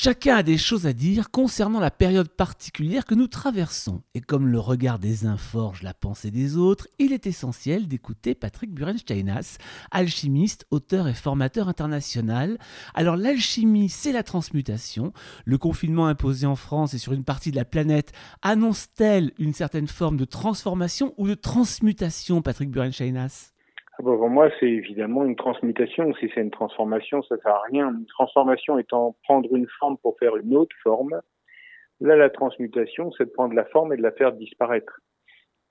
Chacun a des choses à dire concernant la période particulière que nous traversons. Et comme le regard des uns forge la pensée des autres, il est essentiel d'écouter Patrick Burensteinas, alchimiste, auteur et formateur international. Alors l'alchimie, c'est la transmutation. Le confinement imposé en France et sur une partie de la planète annonce-t-elle une certaine forme de transformation ou de transmutation, Patrick Burensteinas? Pour moi, c'est évidemment une transmutation. Si c'est une transformation, ça sert à rien. Une transformation étant prendre une forme pour faire une autre forme. Là, la transmutation, c'est de prendre la forme et de la faire disparaître.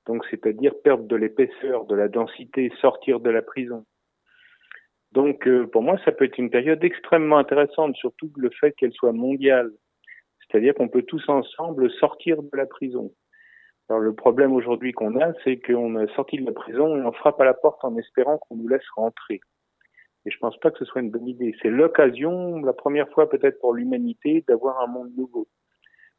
Donc, c'est-à-dire perdre de l'épaisseur, de la densité, sortir de la prison. Donc, euh, pour moi, ça peut être une période extrêmement intéressante, surtout le fait qu'elle soit mondiale. C'est-à-dire qu'on peut tous ensemble sortir de la prison. Alors le problème aujourd'hui qu'on a, c'est qu'on est sorti de la prison et on frappe à la porte en espérant qu'on nous laisse rentrer. Et je pense pas que ce soit une bonne idée. C'est l'occasion, la première fois peut-être pour l'humanité, d'avoir un monde nouveau.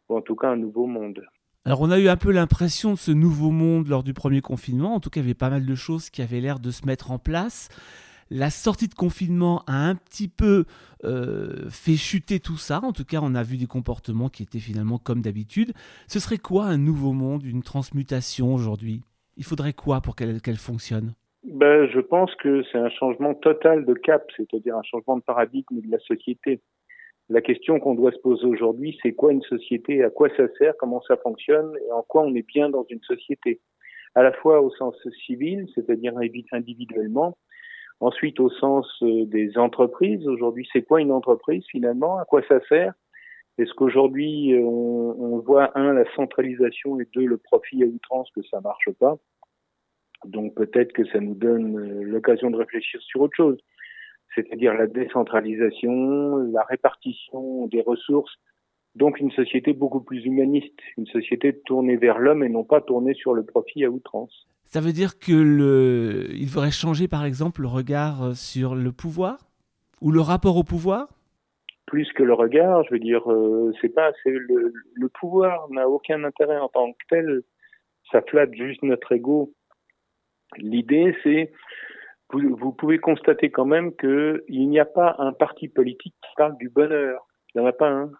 Ou en tout cas un nouveau monde. Alors on a eu un peu l'impression de ce nouveau monde lors du premier confinement. En tout cas, il y avait pas mal de choses qui avaient l'air de se mettre en place la sortie de confinement a un petit peu euh, fait chuter tout ça. En tout cas, on a vu des comportements qui étaient finalement comme d'habitude. Ce serait quoi un nouveau monde, une transmutation aujourd'hui? Il faudrait quoi pour qu'elle fonctionne? Ben, Je pense que c'est un changement total de cap, c'est-à-dire un changement de paradigme de la société. La question qu'on doit se poser aujourd'hui, c'est quoi une société, à quoi ça sert, comment ça fonctionne? Et en quoi on est bien dans une société? À la fois au sens civil, c'est-à-dire individuellement, Ensuite, au sens euh, des entreprises, aujourd'hui, c'est quoi une entreprise finalement? À quoi ça sert? Est-ce qu'aujourd'hui, euh, on, on, voit, un, la centralisation et deux, le profit à outrance, que ça marche pas? Donc peut-être que ça nous donne euh, l'occasion de réfléchir sur autre chose, c'est-à-dire la décentralisation, la répartition des ressources, donc une société beaucoup plus humaniste, une société tournée vers l'homme et non pas tournée sur le profit à outrance. Ça veut dire que le, il faudrait changer par exemple le regard euh, sur le pouvoir ou le rapport au pouvoir? Plus que le regard, je veux dire, euh, c'est pas, c'est le, le pouvoir n'a aucun intérêt en tant que tel. Ça flatte juste notre ego. L'idée, c'est vous, vous, pouvez constater quand même qu'il n'y a pas un parti politique qui parle du bonheur. Il n'y en a pas un.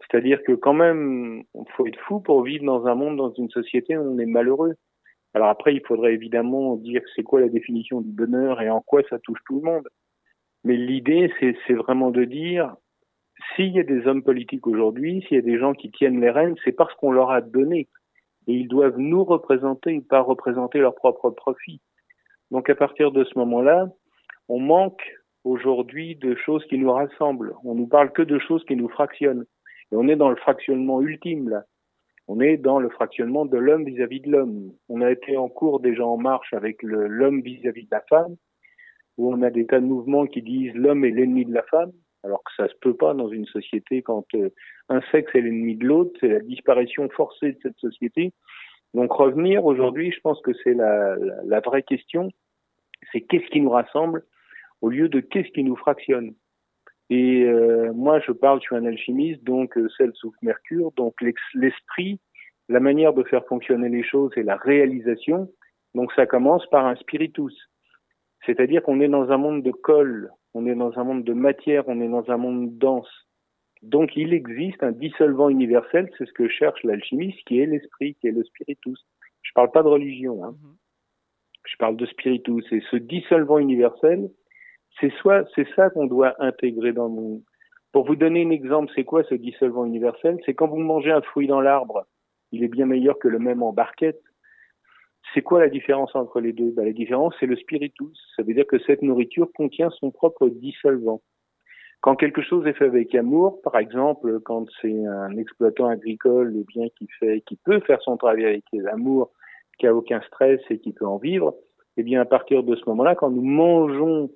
C'est-à-dire que quand même, il faut être fou pour vivre dans un monde, dans une société où on est malheureux. Alors après, il faudrait évidemment dire c'est quoi la définition du bonheur et en quoi ça touche tout le monde. Mais l'idée, c'est vraiment de dire, s'il y a des hommes politiques aujourd'hui, s'il y a des gens qui tiennent les rênes, c'est parce qu'on leur a donné. Et ils doivent nous représenter et pas représenter leur propre profit. Donc à partir de ce moment-là, on manque aujourd'hui de choses qui nous rassemblent. On nous parle que de choses qui nous fractionnent. Et on est dans le fractionnement ultime, là. On est dans le fractionnement de l'homme vis-à-vis de l'homme. On a été en cours déjà en marche avec l'homme vis-à-vis de la femme, où on a des tas de mouvements qui disent l'homme est l'ennemi de la femme, alors que ça se peut pas dans une société quand euh, un sexe est l'ennemi de l'autre, c'est la disparition forcée de cette société. Donc revenir aujourd'hui, je pense que c'est la, la, vraie question, c'est qu'est-ce qui nous rassemble au lieu de qu'est-ce qui nous fractionne? Et euh, moi, je parle, je suis un alchimiste, donc euh, celle sous Mercure, donc l'esprit, la manière de faire fonctionner les choses et la réalisation. Donc ça commence par un spiritus, c'est-à-dire qu'on est dans un monde de colle, on est dans un monde de matière, on est dans un monde dense. Donc il existe un dissolvant universel, c'est ce que cherche l'alchimiste, qui est l'esprit, qui est le spiritus. Je parle pas de religion, hein. Mm-hmm. je parle de spiritus. Et ce dissolvant universel, c'est soit, c'est ça qu'on doit intégrer dans le monde. Pour vous donner un exemple, c'est quoi ce dissolvant universel? C'est quand vous mangez un fruit dans l'arbre, il est bien meilleur que le même en barquette. C'est quoi la différence entre les deux? Ben, La différence, c'est le spiritus. Ça veut dire que cette nourriture contient son propre dissolvant. Quand quelque chose est fait avec amour, par exemple, quand c'est un exploitant agricole, eh bien, qui fait, qui peut faire son travail avec amour, qui a aucun stress et qui peut en vivre, eh bien, à partir de ce moment-là, quand nous mangeons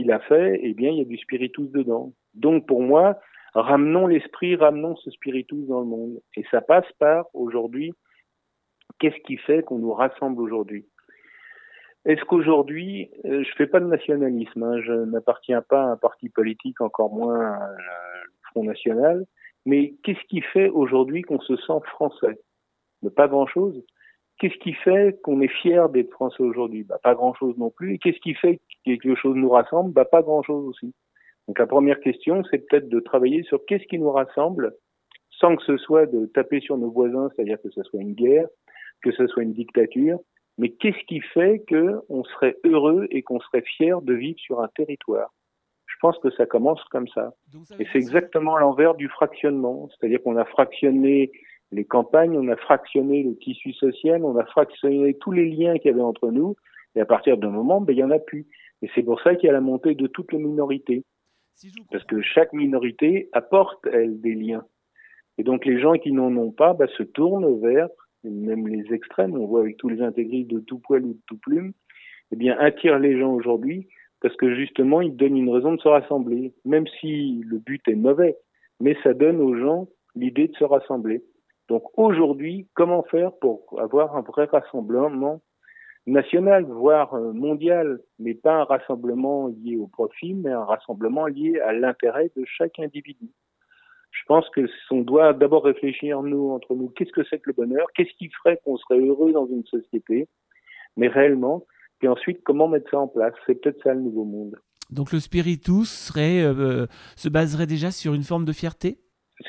qu'il a fait, eh bien, il y a du spiritus dedans. Donc, pour moi, ramenons l'esprit, ramenons ce spiritus dans le monde. Et ça passe par, aujourd'hui, qu'est-ce qui fait qu'on nous rassemble aujourd'hui? Est-ce qu'aujourd'hui, euh, je fais pas de nationalisme, hein, je n'appartiens pas à un parti politique, encore moins à Front National, mais qu'est-ce qui fait aujourd'hui qu'on se sent français? Pas grand-chose. Qu'est-ce qui fait qu'on est fier d'être français aujourd'hui? Bah, Pas grand-chose non plus. Et qu'est-ce qui fait que quelque chose nous rassemble? Bah, Pas grand-chose aussi. Donc la première question, c'est peut-être de travailler sur qu'est-ce qui nous rassemble, sans que ce soit de taper sur nos voisins, c'est-à-dire que ce soit une guerre, que ce soit une dictature, mais qu'est-ce qui fait qu'on serait heureux et qu'on serait fier de vivre sur un territoire? Je pense que ça commence comme ça. Et c'est exactement l'envers du fractionnement, c'est-à-dire qu'on a fractionné les campagnes, on a fractionné le tissu social, on a fractionné tous les liens qu'il y avait entre nous, et à partir d'un moment, ben, il y en a plus. Et c'est pour ça qu'il y a la montée de toutes les minorités. Parce que chaque minorité apporte, elle, des liens. Et donc les gens qui n'en ont pas ben, se tournent vers, même les extrêmes, on voit avec tous les intégristes de tout poil ou de tout plume, eh bien attirent les gens aujourd'hui parce que justement ils donnent une raison de se rassembler, même si le but est mauvais, mais ça donne aux gens l'idée de se rassembler. Donc aujourd'hui, comment faire pour avoir un vrai rassemblement national, voire euh, mondial, mais pas un rassemblement lié au profit, mais un rassemblement lié à l'intérêt de chaque individu? Je pense que on doit d'abord réfléchir nous entre nous, qu'est-ce que c'est que le bonheur, qu'est-ce qui ferait qu'on serait heureux dans une société, mais réellement, puis ensuite comment mettre ça en place? C'est peut-être ça le nouveau monde. Donc le spiritus serait, euh, se baserait déjà sur une forme de fierté?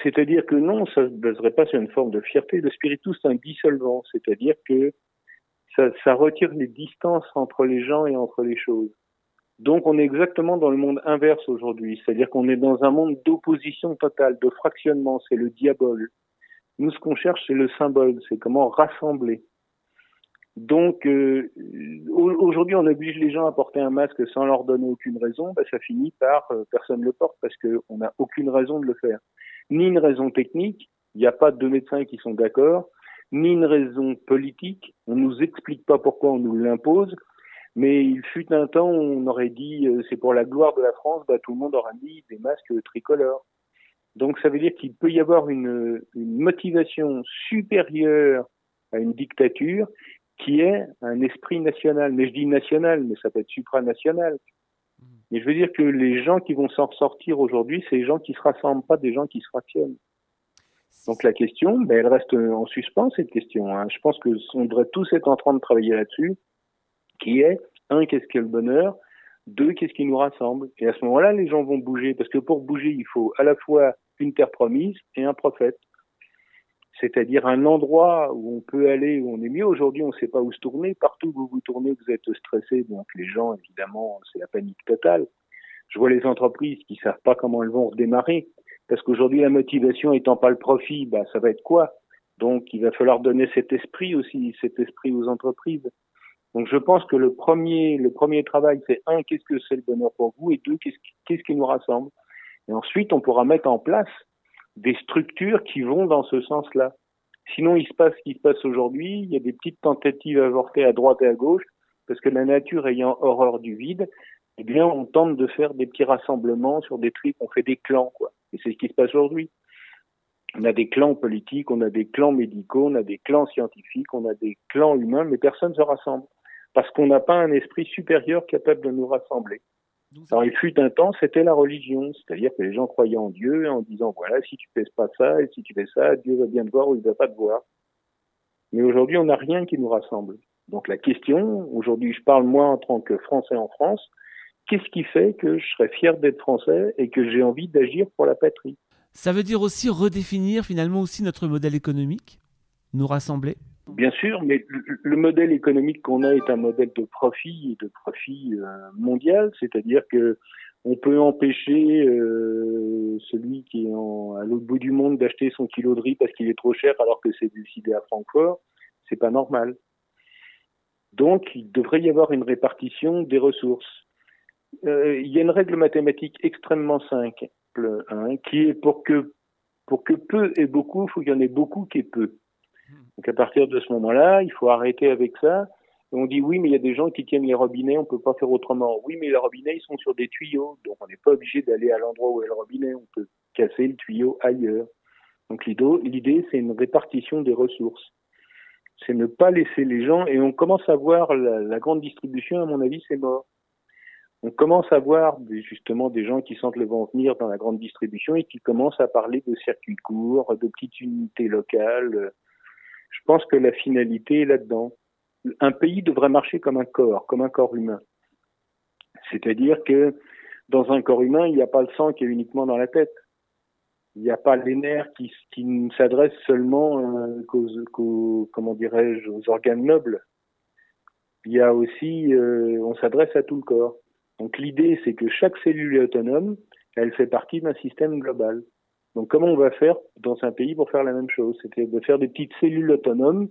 C'est-à-dire que non, ça ne se baserait pas sur une forme de fierté. Le spiritus, c'est un dissolvant, c'est-à-dire que ça, ça, retire les distances entre les gens et entre les choses. Donc on est exactement dans le monde inverse aujourd'hui, c'est-à-dire qu'on est dans un monde d'opposition totale, de fractionnement, c'est le diable. Nous, ce qu'on cherche, c'est le symbole, c'est comment rassembler. Donc euh, aujourd'hui, on oblige les gens à porter un masque sans leur donner aucune raison, ben, ça finit par euh, personne ne le porte parce qu'on n'a aucune raison de le faire ni une raison technique, il n'y a pas de médecins qui sont d'accord, ni une raison politique, on ne nous explique pas pourquoi on nous l'impose, mais il fut un temps où on aurait dit euh, c'est pour la gloire de la France, bah, tout le monde aura mis des masques tricolores. Donc ça veut dire qu'il peut y avoir une, une motivation supérieure à une dictature qui est un esprit national. Mais je dis national, mais ça peut être supranational. Mais je veux dire que les gens qui vont s'en sortir aujourd'hui, c'est les gens qui se rassemblent, pas des gens qui se fractionnent. Donc la question, ben, elle reste en suspens cette question. Hein. Je pense que on devrait tous être en train de travailler là-dessus, qui est un, qu'est-ce qu'est le bonheur? Deux, qu'est-ce qui nous rassemble? Et à ce moment-là, les gens vont bouger, parce que pour bouger, il faut à la fois une terre promise et un prophète c'est-à-dire un endroit où on peut aller, où on est mieux. Aujourd'hui, on ne sait pas où se tourner. Partout où vous vous tournez, vous êtes stressé. Donc les gens, évidemment, c'est la panique totale. Je vois les entreprises qui savent pas comment elles vont redémarrer. Parce qu'aujourd'hui, la motivation étant pas le profit, bah, ça va être quoi? Donc, il va falloir donner cet esprit aussi, cet esprit aux entreprises. Donc, je pense que le premier, le premier travail, c'est un, qu'est-ce que c'est le bonheur pour vous, et deux, qu'est-ce qu'est-ce qui nous rassemble? Et ensuite, on pourra mettre en place des structures qui vont dans ce sens-là. Sinon, il se passe ce qui se passe aujourd'hui. Il y a des petites tentatives avortées à droite et à gauche, parce que la nature ayant horreur du vide, eh bien, on tente de faire des petits rassemblements sur des trucs, on fait des clans, quoi. Et c'est ce qui se passe aujourd'hui. On a des clans politiques, on a des clans médicaux, on a des clans scientifiques, on a des clans humains, mais personne ne se rassemble. Parce qu'on n'a pas un esprit supérieur capable de nous rassembler. Alors, il fut un temps, c'était la religion, c'est-à-dire que les gens croyaient en Dieu en disant voilà, si tu fais pas ça et si tu fais ça, Dieu va bien te voir ou il va pas te voir. Mais aujourd'hui, on n'a rien qui nous rassemble. Donc la question, aujourd'hui, je parle moi en tant que Français en France, qu'est-ce qui fait que je serais fier d'être Français et que j'ai envie d'agir pour la patrie? Ça veut dire aussi redéfinir finalement aussi notre modèle économique, nous rassembler? Bien sûr, mais le modèle économique qu'on a est un modèle de profit et de profit euh, mondial, c'est-à-dire que on peut empêcher euh, celui qui est à l'autre bout du monde d'acheter son kilo de riz parce qu'il est trop cher alors que c'est décidé à Francfort, c'est pas normal. Donc, il devrait y avoir une répartition des ressources. Euh, il y a une règle mathématique extrêmement simple, hein, qui est pour que pour que peu et beaucoup, il faut qu'il y en ait beaucoup qui est peu. Donc à partir de ce moment-là, il faut arrêter avec ça. on dit oui, mais il y a des gens qui tiennent les robinets, on peut pas faire autrement. Oui, mais les robinets, ils sont sur des tuyaux, donc on n'est pas obligé d'aller à l'endroit où est le robinet, on peut casser le tuyau ailleurs. Donc l'idée, c'est une répartition des ressources. C'est ne pas laisser les gens, et on commence à voir la, grande distribution, à mon avis, c'est mort. On commence à voir justement des gens qui sentent le vent venir dans la grande distribution et qui commencent à parler de circuits courts, de petites unités locales, je pense que la finalité est là-dedans. Un pays devrait marcher comme un corps, comme un corps humain. C'est-à-dire que dans un corps humain, il n'y a pas le sang qui est uniquement dans la tête. Il n'y a pas les nerfs qui, ne s'adressent seulement euh, qu'aux, comment dirais-je, aux organes nobles. Il y a aussi, euh, on s'adresse à tout le corps. Donc l'idée, c'est que chaque cellule est autonome, elle fait partie d'un système global. Donc comment on va faire dans un pays pour faire la même chose? C'était de faire des petites cellules autonomes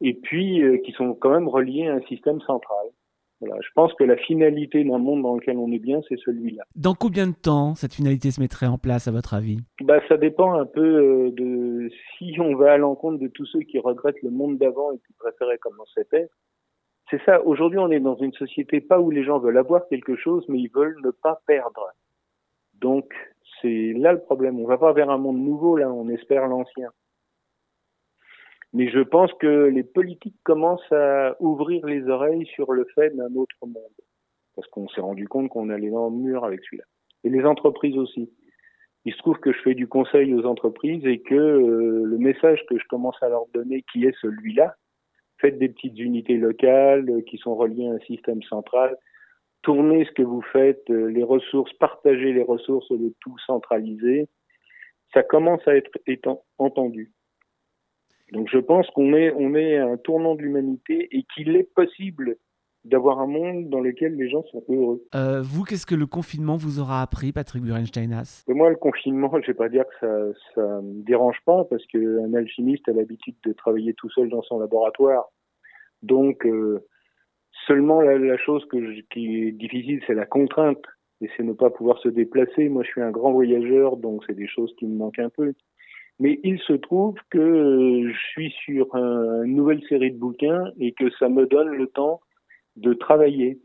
et puis euh, qui sont quand même reliées à un système central. Voilà, je pense que la finalité d'un monde dans lequel on est bien, c'est celui-là. Dans combien de temps cette finalité se mettrait en place, à votre avis? Bah, Ça dépend un peu euh, de si on va à l'encontre de tous ceux qui regrettent le monde d'avant et qui préféraient comment c'était. C'est ça, aujourd'hui on est dans une société pas où les gens veulent avoir quelque chose, mais ils veulent ne pas perdre. Donc c'est là le problème. On va pas vers un monde nouveau, là, on espère l'ancien. Mais je pense que les politiques commencent à ouvrir les oreilles sur le fait d'un autre monde. Parce qu'on s'est rendu compte qu'on allait dans le mur avec celui-là. Et les entreprises aussi. Il se trouve que je fais du conseil aux entreprises et que euh, le message que je commence à leur donner, qui est celui-là, faites des petites unités locales euh, qui sont reliées à un système central, tournez ce que vous faites, euh, les ressources, partagez les ressources de tout centraliser, ça commence à être entendu. Donc je pense qu'on est, on est à un tournant de l'humanité et qu'il est possible d'avoir un monde dans lequel les gens sont heureux. Euh, vous, qu'est-ce que le confinement vous aura appris, Patrick Burensteinas Moi, le confinement, je ne vais pas dire que ça ne me dérange pas, parce qu'un alchimiste a l'habitude de travailler tout seul dans son laboratoire. Donc, euh, seulement la, chose que qui est difficile, c'est la contrainte, et c'est ne pas pouvoir se déplacer. Moi, je suis un grand voyageur, donc c'est des choses qui me manquent un peu. Mais il se trouve que je suis sur une nouvelle série de bouquins et que ça me donne le temps de travailler.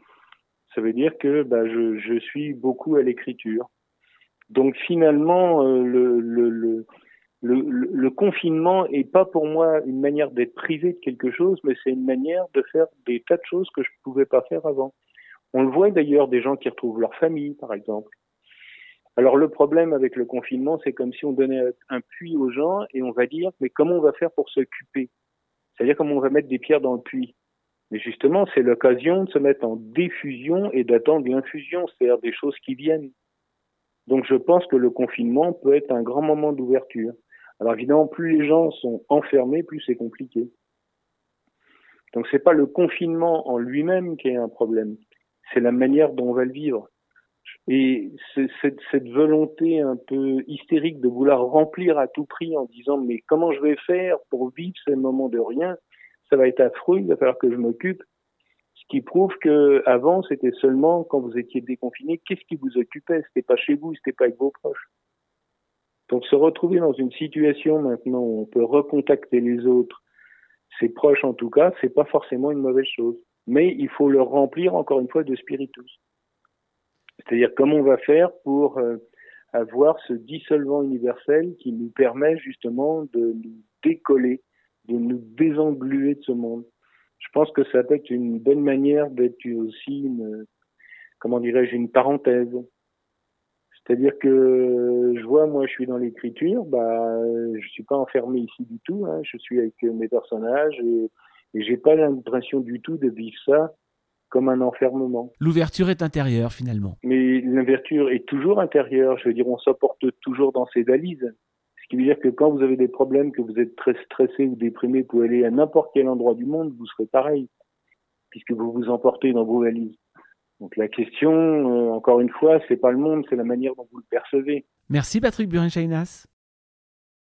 Ça veut dire que bah, je, je suis beaucoup à l'écriture. Donc finalement, euh, le, le, le, confinement est pas pour moi une manière d'être privé de quelque chose, mais c'est une manière de faire des tas de choses que je ne pouvais pas faire avant. On le voit d'ailleurs des gens qui retrouvent leur famille, par exemple. Alors le problème avec le confinement, c'est comme si on donnait un puits aux gens et on va dire, mais comment on va faire pour s'occuper? C'est-à-dire comment on va mettre des pierres dans le puits? Mais justement, c'est l'occasion de se mettre en diffusion et d'attendre l'infusion, c'est-à-dire des choses qui viennent. Donc je pense que le confinement peut être un grand moment d'ouverture. Alors évidemment, plus les gens sont enfermés, plus c'est compliqué. Donc c'est pas le confinement en lui-même qui est un problème, c'est la manière dont on va le vivre. Et cette, volonté un peu hystérique de vouloir remplir à tout prix en disant mais comment je vais faire pour vivre ces moments de rien, ça va être affreux, il va falloir que je m'occupe. Ce qui prouve que avant c'était seulement quand vous étiez déconfiné, qu'est-ce qui vous occupait? C'était pas chez vous, c'était pas avec vos proches. Donc se retrouver dans une situation maintenant où on peut recontacter les autres, ses proches en tout cas, c'est pas forcément une mauvaise chose. Mais il faut le remplir encore une fois de spiritus. C'est-à-dire comment on va faire pour euh, avoir ce dissolvant universel qui nous permet justement de nous décoller, de nous désengluer de ce monde? Je pense que ça peut être une bonne manière d'être aussi une, comment dirais-je, une parenthèse. C'est-à-dire que je vois, moi, je suis dans l'écriture, bah, je suis pas enfermé ici du tout. Hein, je suis avec mes personnages et, et j'ai pas l'impression du tout de vivre ça comme un enfermement. L'ouverture est intérieure finalement. Mais l'ouverture est toujours intérieure. Je veux dire, on s'apporte toujours dans ses valises. Ce qui veut dire que quand vous avez des problèmes, que vous êtes très stressé ou déprimé, vous pouvez aller à n'importe quel endroit du monde, vous serez pareil, puisque vous vous emportez dans vos valises. Donc la question, euh, encore une fois, c'est pas le monde, c'est la manière dont vous le percevez. Merci Patrick Burin-Chainas.